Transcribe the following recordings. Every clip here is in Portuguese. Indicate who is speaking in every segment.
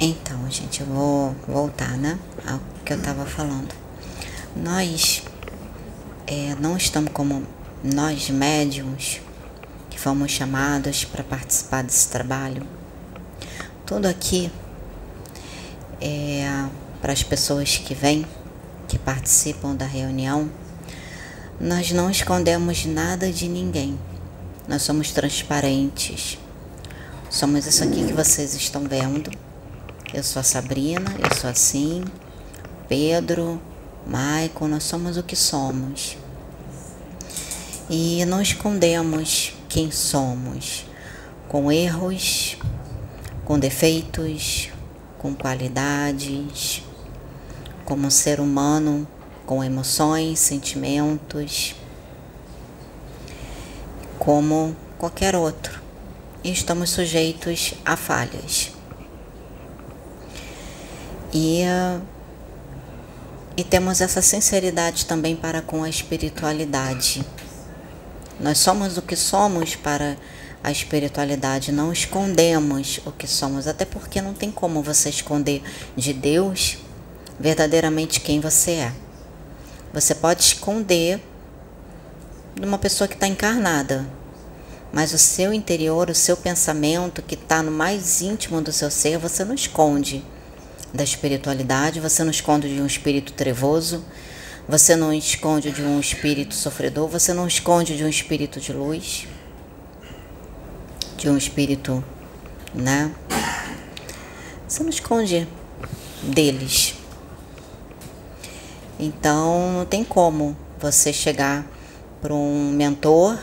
Speaker 1: Então, gente, eu vou voltar, né? Ao que eu estava falando. Nós é, não estamos como nós médiums que fomos chamados para participar desse trabalho. Tudo aqui é para as pessoas que vêm, que participam da reunião. Nós não escondemos nada de ninguém. Nós somos transparentes. Somos isso aqui que vocês estão vendo eu sou a Sabrina, eu sou assim. Pedro, Maicon, nós somos o que somos. E não escondemos quem somos, com erros, com defeitos, com qualidades, como ser humano, com emoções, sentimentos, como qualquer outro. E estamos sujeitos a falhas. E, e temos essa sinceridade também para com a espiritualidade. Nós somos o que somos para a espiritualidade, não escondemos o que somos, até porque não tem como você esconder de Deus verdadeiramente quem você é. Você pode esconder de uma pessoa que está encarnada, mas o seu interior, o seu pensamento que está no mais íntimo do seu ser, você não esconde da espiritualidade, você não esconde de um espírito trevoso, você não esconde de um espírito sofredor, você não esconde de um espírito de luz, de um espírito, né? Você não esconde deles. Então não tem como você chegar para um mentor,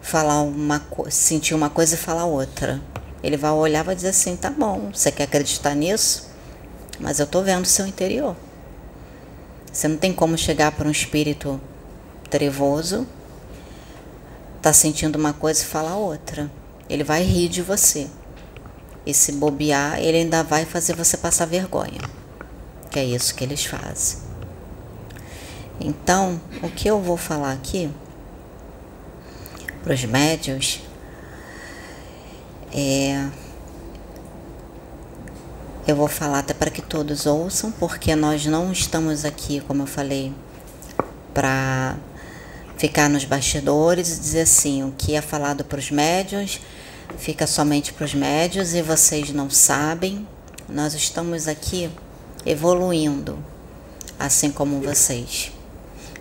Speaker 1: falar uma sentir uma coisa e falar outra. Ele vai olhar e vai dizer assim, tá bom, você quer acreditar nisso? Mas eu estou vendo o seu interior. Você não tem como chegar para um espírito trevoso, tá sentindo uma coisa e falar outra. Ele vai rir de você. E se bobear, ele ainda vai fazer você passar vergonha. Que é isso que eles fazem. Então, o que eu vou falar aqui para os médios é eu vou falar até para que todos ouçam, porque nós não estamos aqui, como eu falei, para ficar nos bastidores e dizer assim: o que é falado para os médios fica somente para os médios e vocês não sabem. Nós estamos aqui evoluindo, assim como vocês.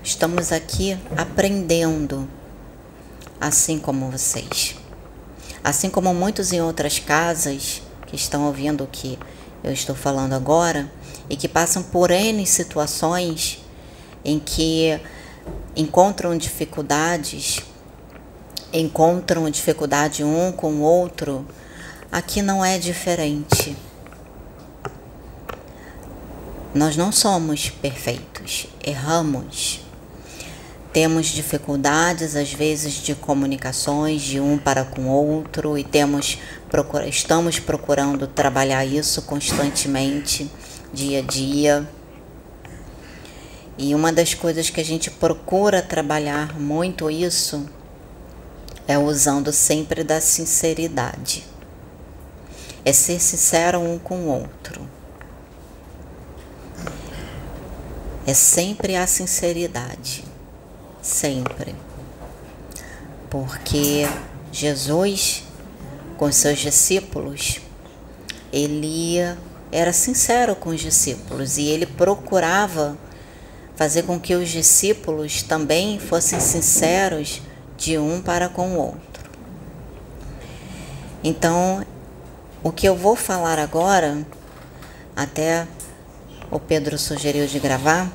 Speaker 1: Estamos aqui aprendendo, assim como vocês. Assim como muitos em outras casas que estão ouvindo o que eu estou falando agora e que passam por N situações em que encontram dificuldades, encontram dificuldade um com o outro, aqui não é diferente. Nós não somos perfeitos, erramos. Temos dificuldades, às vezes, de comunicações de um para com o outro e temos procura, estamos procurando trabalhar isso constantemente, dia a dia. E uma das coisas que a gente procura trabalhar muito isso é usando sempre da sinceridade. É ser sincero um com o outro. É sempre a sinceridade. Sempre. Porque Jesus com seus discípulos, ele era sincero com os discípulos e ele procurava fazer com que os discípulos também fossem sinceros de um para com o outro. Então, o que eu vou falar agora, até o Pedro sugeriu de gravar,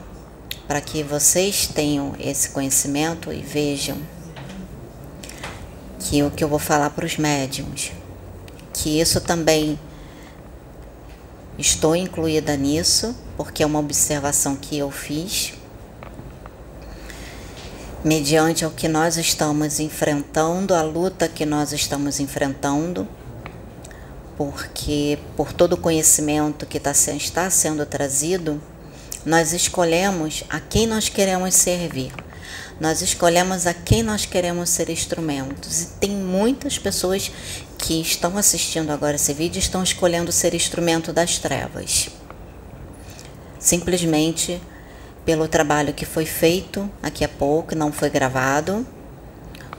Speaker 1: para que vocês tenham esse conhecimento e vejam que o que eu vou falar para os médiums, que isso também estou incluída nisso, porque é uma observação que eu fiz mediante o que nós estamos enfrentando, a luta que nós estamos enfrentando, porque por todo o conhecimento que tá, está sendo trazido, nós escolhemos a quem nós queremos servir. Nós escolhemos a quem nós queremos ser instrumentos. E tem muitas pessoas que estão assistindo agora esse vídeo estão escolhendo ser instrumento das trevas. Simplesmente pelo trabalho que foi feito aqui a pouco, não foi gravado.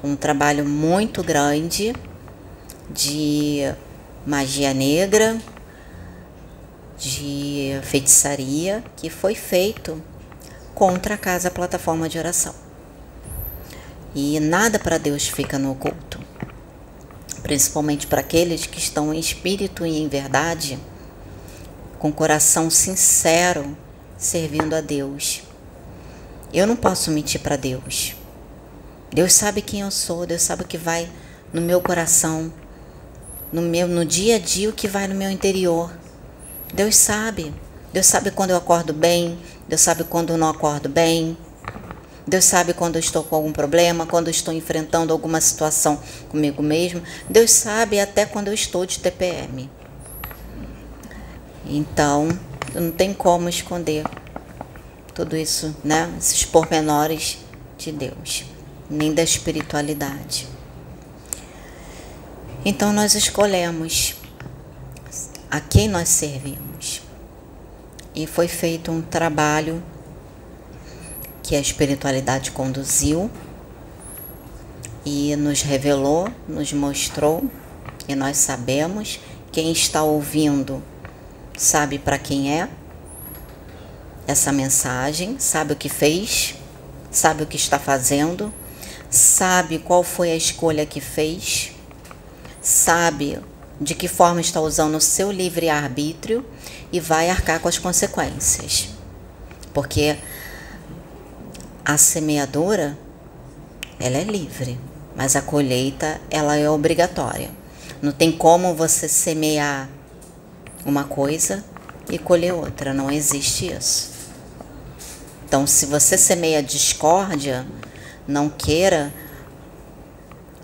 Speaker 1: Um trabalho muito grande de magia negra, de feitiçaria que foi feito contra a casa plataforma de oração. E nada para Deus fica no oculto, principalmente para aqueles que estão em espírito e em verdade, com coração sincero, servindo a Deus. Eu não posso mentir para Deus. Deus sabe quem eu sou, Deus sabe o que vai no meu coração, no meu no dia a dia o que vai no meu interior. Deus sabe. Deus sabe quando eu acordo bem, Deus sabe quando eu não acordo bem. Deus sabe quando eu estou com algum problema, quando eu estou enfrentando alguma situação comigo mesmo. Deus sabe até quando eu estou de TPM. Então, não tem como esconder tudo isso, né? Esses pormenores de Deus, nem da espiritualidade. Então nós escolhemos a quem nós servimos. E foi feito um trabalho que a espiritualidade conduziu e nos revelou, nos mostrou, e nós sabemos. Quem está ouvindo sabe para quem é essa mensagem, sabe o que fez, sabe o que está fazendo, sabe qual foi a escolha que fez sabe de que forma está usando o seu livre-arbítrio e vai arcar com as consequências. Porque a semeadora, ela é livre, mas a colheita, ela é obrigatória. Não tem como você semear uma coisa e colher outra, não existe isso. Então, se você semeia discórdia, não queira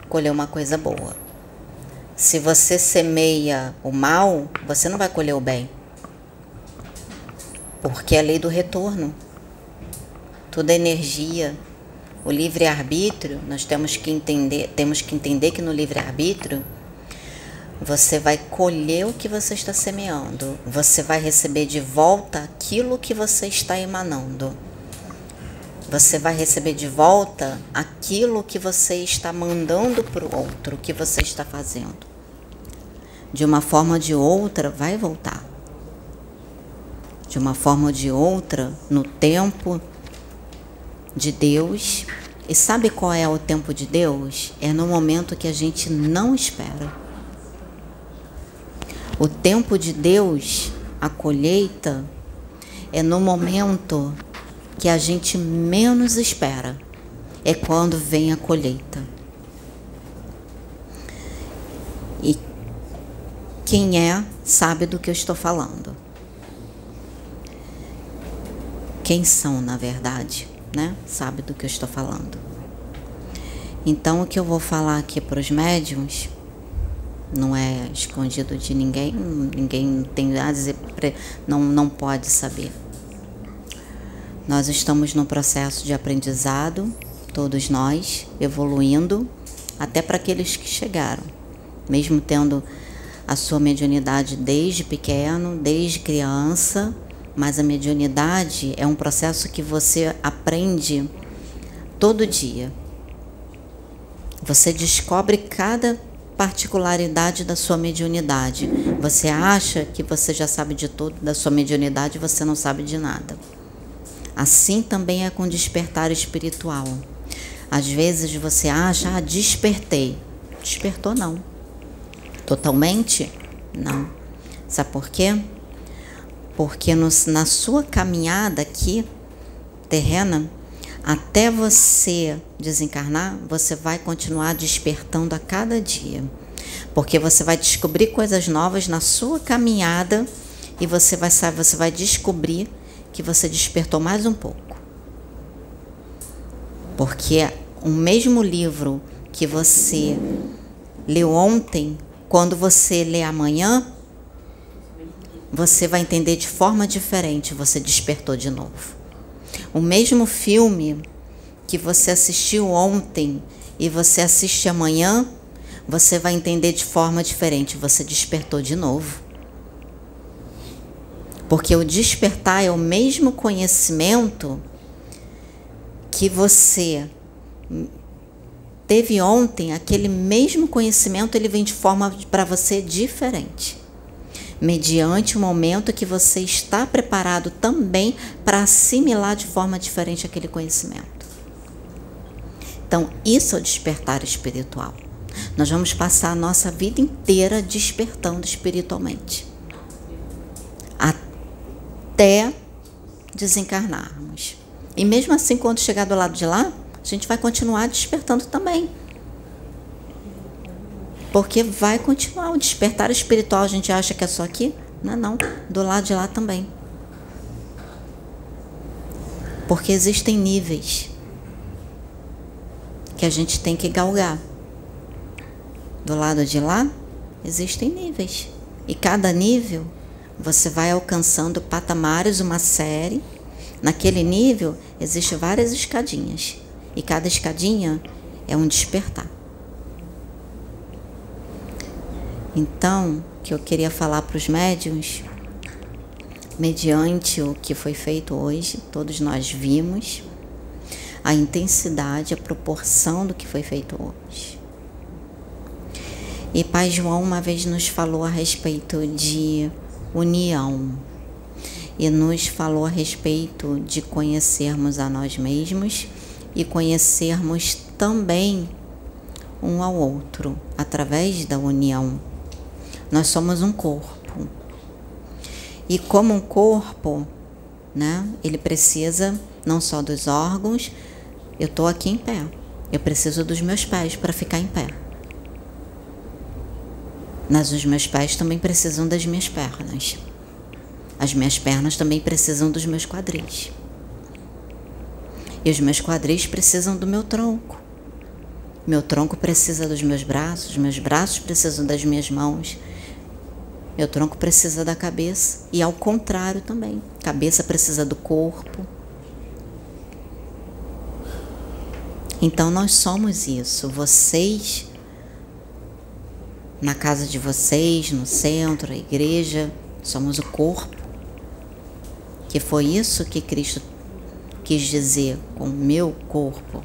Speaker 1: colher uma coisa boa. Se você semeia o mal, você não vai colher o bem. Porque é a lei do retorno. Toda energia, o livre-arbítrio, nós temos que entender, temos que entender que no livre-arbítrio você vai colher o que você está semeando. Você vai receber de volta aquilo que você está emanando. Você vai receber de volta aquilo que você está mandando para o outro, o que você está fazendo de uma forma ou de outra, vai voltar. De uma forma ou de outra, no tempo de Deus. E sabe qual é o tempo de Deus? É no momento que a gente não espera. O tempo de Deus, a colheita, é no momento que a gente menos espera. É quando vem a colheita. Quem é, sabe do que eu estou falando. Quem são, na verdade, né? Sabe do que eu estou falando. Então, o que eu vou falar aqui para os médiums não é escondido de ninguém, ninguém tem a dizer, não, não pode saber. Nós estamos no processo de aprendizado, todos nós, evoluindo, até para aqueles que chegaram, mesmo tendo a sua mediunidade desde pequeno, desde criança, mas a mediunidade é um processo que você aprende todo dia. Você descobre cada particularidade da sua mediunidade. Você acha que você já sabe de tudo da sua mediunidade, você não sabe de nada. Assim também é com despertar espiritual. Às vezes você acha, ah, despertei. Despertou não totalmente? Não. Sabe por quê? Porque no, na sua caminhada aqui, terrena, até você desencarnar, você vai continuar despertando a cada dia. Porque você vai descobrir coisas novas na sua caminhada e você vai saber, você vai descobrir que você despertou mais um pouco. Porque o mesmo livro que você leu ontem quando você lê amanhã, você vai entender de forma diferente, você despertou de novo. O mesmo filme que você assistiu ontem e você assiste amanhã, você vai entender de forma diferente. Você despertou de novo. Porque o despertar é o mesmo conhecimento que você teve ontem, aquele mesmo conhecimento, ele vem de forma para você diferente. Mediante o momento que você está preparado também para assimilar de forma diferente aquele conhecimento. Então, isso é o despertar espiritual. Nós vamos passar a nossa vida inteira despertando espiritualmente. Até desencarnarmos. E mesmo assim, quando chegar do lado de lá, a gente vai continuar despertando também. Porque vai continuar o despertar espiritual. A gente acha que é só aqui? Não é não. Do lado de lá também. Porque existem níveis que a gente tem que galgar. Do lado de lá, existem níveis. E cada nível você vai alcançando patamares, uma série. Naquele nível, existem várias escadinhas. E cada escadinha é um despertar. Então, que eu queria falar para os médiums, mediante o que foi feito hoje, todos nós vimos a intensidade, a proporção do que foi feito hoje. E Pai João uma vez nos falou a respeito de união e nos falou a respeito de conhecermos a nós mesmos e conhecermos também um ao outro através da união. Nós somos um corpo. E como um corpo, né, ele precisa não só dos órgãos, eu estou aqui em pé. Eu preciso dos meus pés para ficar em pé. Mas os meus pés também precisam das minhas pernas. As minhas pernas também precisam dos meus quadris. E os meus quadris precisam do meu tronco. Meu tronco precisa dos meus braços, meus braços precisam das minhas mãos. Meu tronco precisa da cabeça e ao contrário também. Cabeça precisa do corpo. Então nós somos isso. Vocês, na casa de vocês, no centro, a igreja, somos o corpo. Que foi isso que Cristo quis dizer com meu corpo.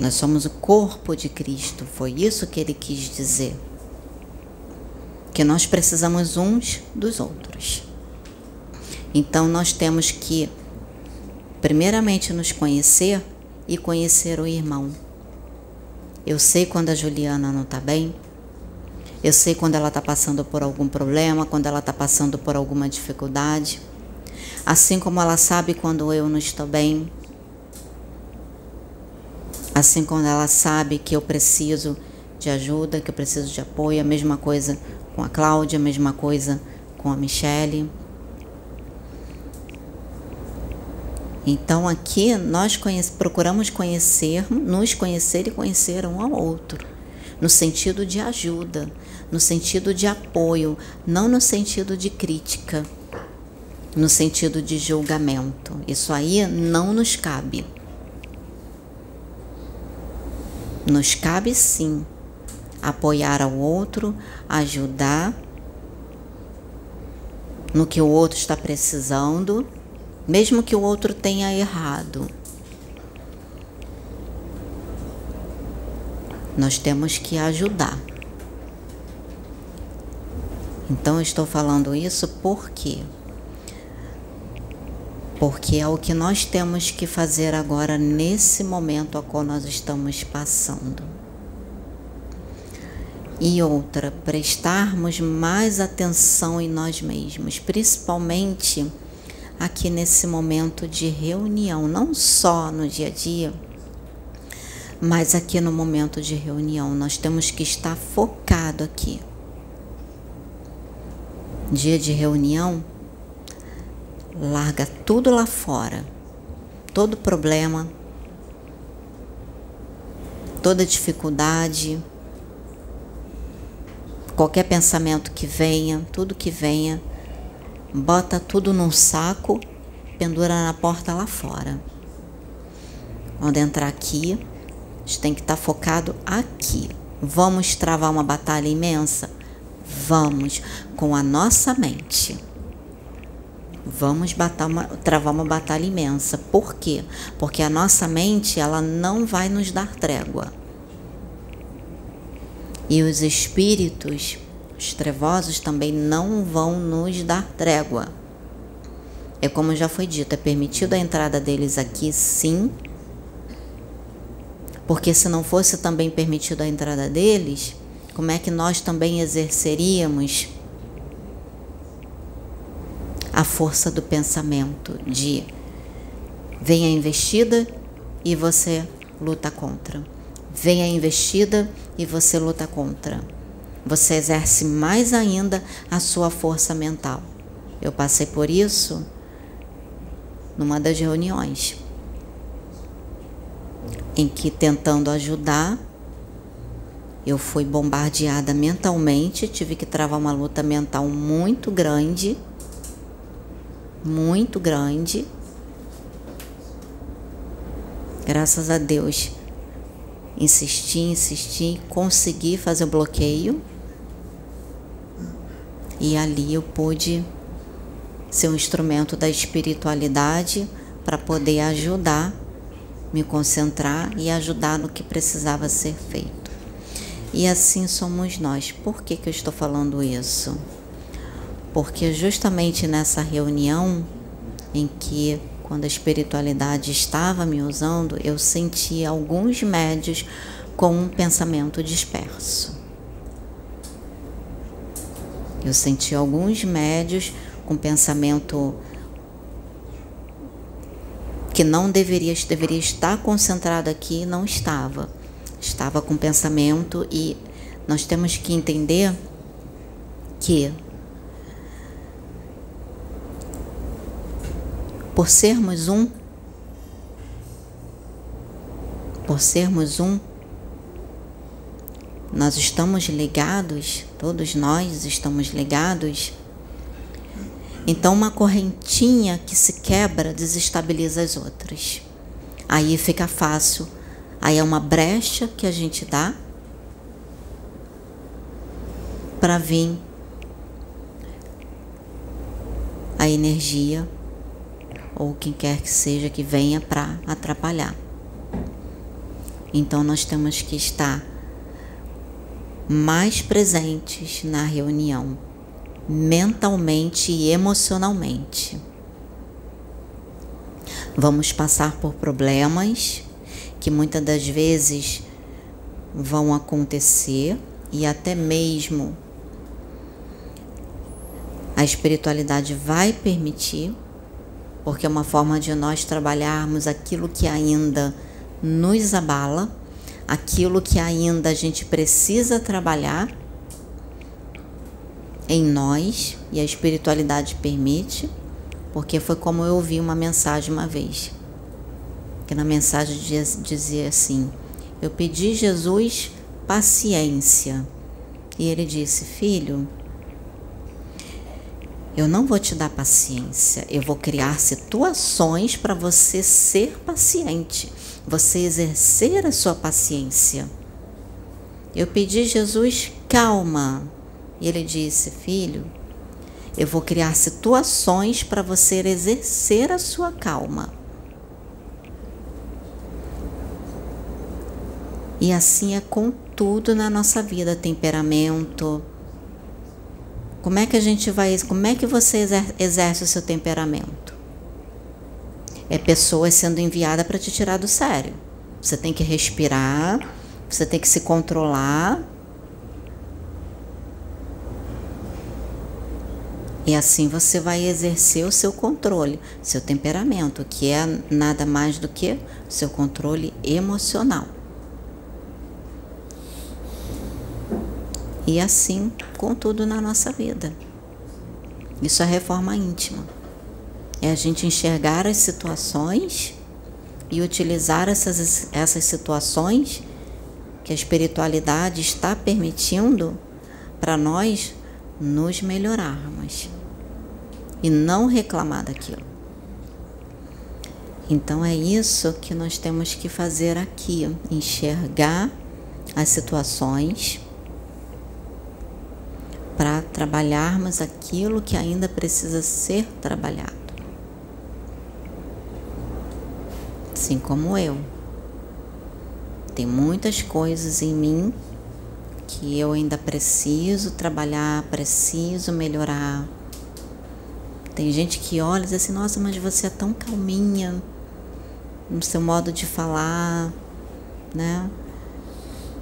Speaker 1: Nós somos o corpo de Cristo, foi isso que ele quis dizer. Que nós precisamos uns dos outros. Então nós temos que primeiramente nos conhecer e conhecer o irmão. Eu sei quando a Juliana não está bem, eu sei quando ela está passando por algum problema, quando ela está passando por alguma dificuldade, assim como ela sabe quando eu não estou bem, assim como ela sabe que eu preciso de ajuda, que eu preciso de apoio, a mesma coisa com a Cláudia, a mesma coisa com a Michelle. Então aqui nós conhece, procuramos conhecer, nos conhecer e conhecer um ao outro, no sentido de ajuda, no sentido de apoio, não no sentido de crítica, no sentido de julgamento. Isso aí não nos cabe. Nos cabe sim apoiar ao outro, ajudar no que o outro está precisando mesmo que o outro tenha errado. Nós temos que ajudar. Então eu estou falando isso por quê? Porque é o que nós temos que fazer agora nesse momento a qual nós estamos passando. E outra, prestarmos mais atenção em nós mesmos, principalmente aqui nesse momento de reunião, não só no dia a dia, mas aqui no momento de reunião. Nós temos que estar focado aqui. Dia de reunião, larga tudo lá fora, todo problema, toda dificuldade, qualquer pensamento que venha, tudo que venha bota tudo num saco pendura na porta lá fora. Quando entrar aqui, a gente tem que estar tá focado aqui. Vamos travar uma batalha imensa? Vamos, com a nossa mente. Vamos uma, travar uma batalha imensa. Por quê? Porque a nossa mente ela não vai nos dar trégua. E os espíritos, os trevosos, também não vão nos dar trégua. É como já foi dito, é permitido a entrada deles aqui, sim. Porque se não fosse também permitido a entrada deles, como é que nós também exerceríamos a força do pensamento de vem a investida e você luta contra. Vem a investida e você luta contra. Você exerce mais ainda a sua força mental. Eu passei por isso numa das reuniões em que tentando ajudar eu fui bombardeada mentalmente, tive que travar uma luta mental muito grande muito grande. Graças a Deus, insisti, insisti, consegui fazer o bloqueio. E ali eu pude ser um instrumento da espiritualidade para poder ajudar, me concentrar e ajudar no que precisava ser feito. E assim somos nós. Por que, que eu estou falando isso? Porque justamente nessa reunião em que quando a espiritualidade estava me usando, eu senti alguns médios com um pensamento disperso. Eu senti alguns médios com pensamento que não deveria, deveria estar concentrado aqui, não estava. Estava com pensamento e nós temos que entender que por sermos um, por sermos um, nós estamos ligados, todos nós estamos ligados. Então, uma correntinha que se quebra desestabiliza as outras. Aí fica fácil. Aí é uma brecha que a gente dá para vir a energia ou quem quer que seja que venha para atrapalhar. Então nós temos que estar mais presentes na reunião, mentalmente e emocionalmente. Vamos passar por problemas que muitas das vezes vão acontecer e até mesmo a espiritualidade vai permitir porque é uma forma de nós trabalharmos aquilo que ainda nos abala, aquilo que ainda a gente precisa trabalhar em nós e a espiritualidade permite, porque foi como eu ouvi uma mensagem uma vez, que na mensagem dizia assim: Eu pedi Jesus paciência. E ele disse: Filho, eu não vou te dar paciência, eu vou criar situações para você ser paciente, você exercer a sua paciência. Eu pedi Jesus calma, e ele disse: Filho, eu vou criar situações para você exercer a sua calma. E assim é com tudo na nossa vida: temperamento, como é que a gente vai, como é que você exerce o seu temperamento? É pessoas sendo enviada para te tirar do sério. Você tem que respirar, você tem que se controlar. E assim você vai exercer o seu controle, seu temperamento, que é nada mais do que seu controle emocional. E assim com tudo na nossa vida. Isso é reforma íntima. É a gente enxergar as situações e utilizar essas, essas situações que a espiritualidade está permitindo para nós nos melhorarmos e não reclamar daquilo. Então é isso que nós temos que fazer aqui, enxergar as situações trabalharmos aquilo que ainda precisa ser trabalhado. Assim como eu. Tem muitas coisas em mim que eu ainda preciso trabalhar, preciso melhorar. Tem gente que olha e diz assim: Nossa, mas você é tão calminha no seu modo de falar, né?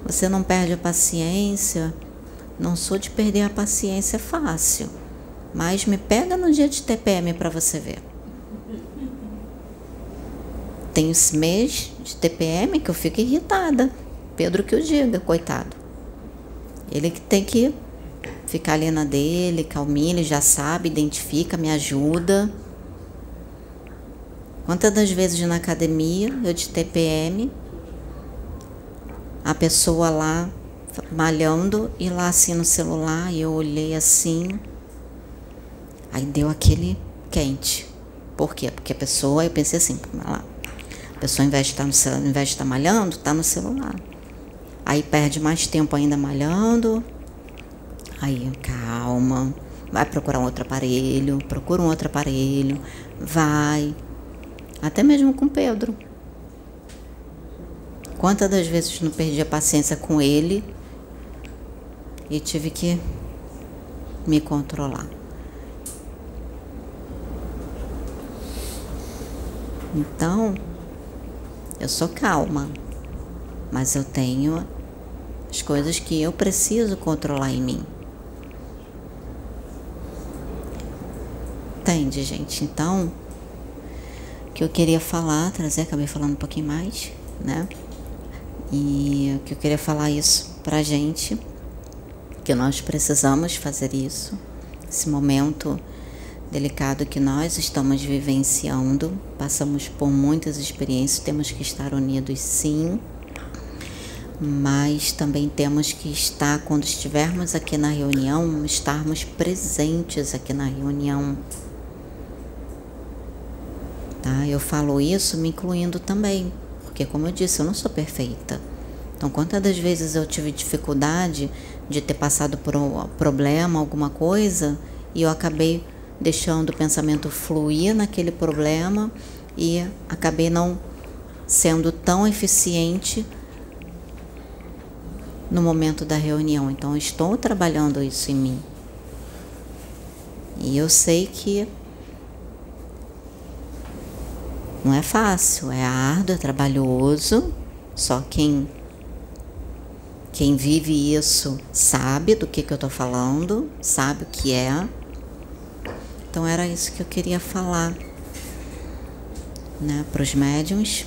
Speaker 1: Você não perde a paciência. Não sou de perder a paciência fácil, mas me pega no dia de TPM para você ver. Tem esse mês de TPM que eu fico irritada. Pedro que o diga, coitado. Ele que tem que ficar ali na dele, calminho, ele já sabe, identifica, me ajuda. Quantas das vezes na academia, eu de TPM, a pessoa lá malhando e lá assim no celular, e eu olhei assim, aí deu aquele quente. Por quê? Porque a pessoa, eu pensei assim, lá, a pessoa ao invés de estar no celular, ao invés de estar malhando, está no celular. Aí perde mais tempo ainda malhando. Aí, calma. Vai procurar um outro aparelho, procura um outro aparelho, vai. Até mesmo com Pedro. Quantas das vezes não perdi a paciência com ele e tive que me controlar. Então, eu sou calma, mas eu tenho as coisas que eu preciso controlar em mim. Entende, gente? Então, o que eu queria falar, trazer, acabei falando um pouquinho mais, né? E o que eu queria falar isso pra gente que nós precisamos fazer isso. Esse momento delicado que nós estamos vivenciando, passamos por muitas experiências, temos que estar unidos sim, mas também temos que estar, quando estivermos aqui na reunião, estarmos presentes aqui na reunião. Tá? Eu falo isso me incluindo também, porque, como eu disse, eu não sou perfeita. Então, quantas das vezes eu tive dificuldade de ter passado por um problema, alguma coisa, e eu acabei deixando o pensamento fluir naquele problema e acabei não sendo tão eficiente no momento da reunião. Então, estou trabalhando isso em mim. E eu sei que não é fácil, é árduo, é trabalhoso. Só quem quem vive isso sabe do que, que eu estou falando, sabe o que é. Então era isso que eu queria falar né, para os médiums,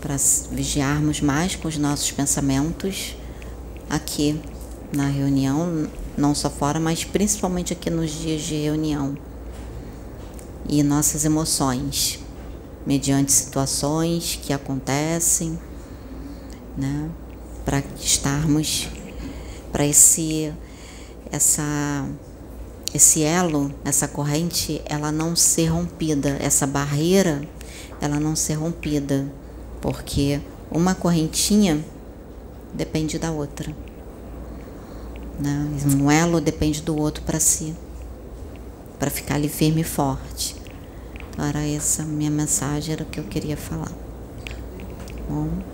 Speaker 1: para vigiarmos mais com os nossos pensamentos aqui na reunião, não só fora, mas principalmente aqui nos dias de reunião. E nossas emoções, mediante situações que acontecem, né? Para estarmos para esse essa esse elo, essa corrente, ela não ser rompida, essa barreira, ela não ser rompida, porque uma correntinha depende da outra. Né? Um elo depende do outro para si, para ficar ali firme e forte. Então, era essa minha mensagem, era o que eu queria falar. Bom.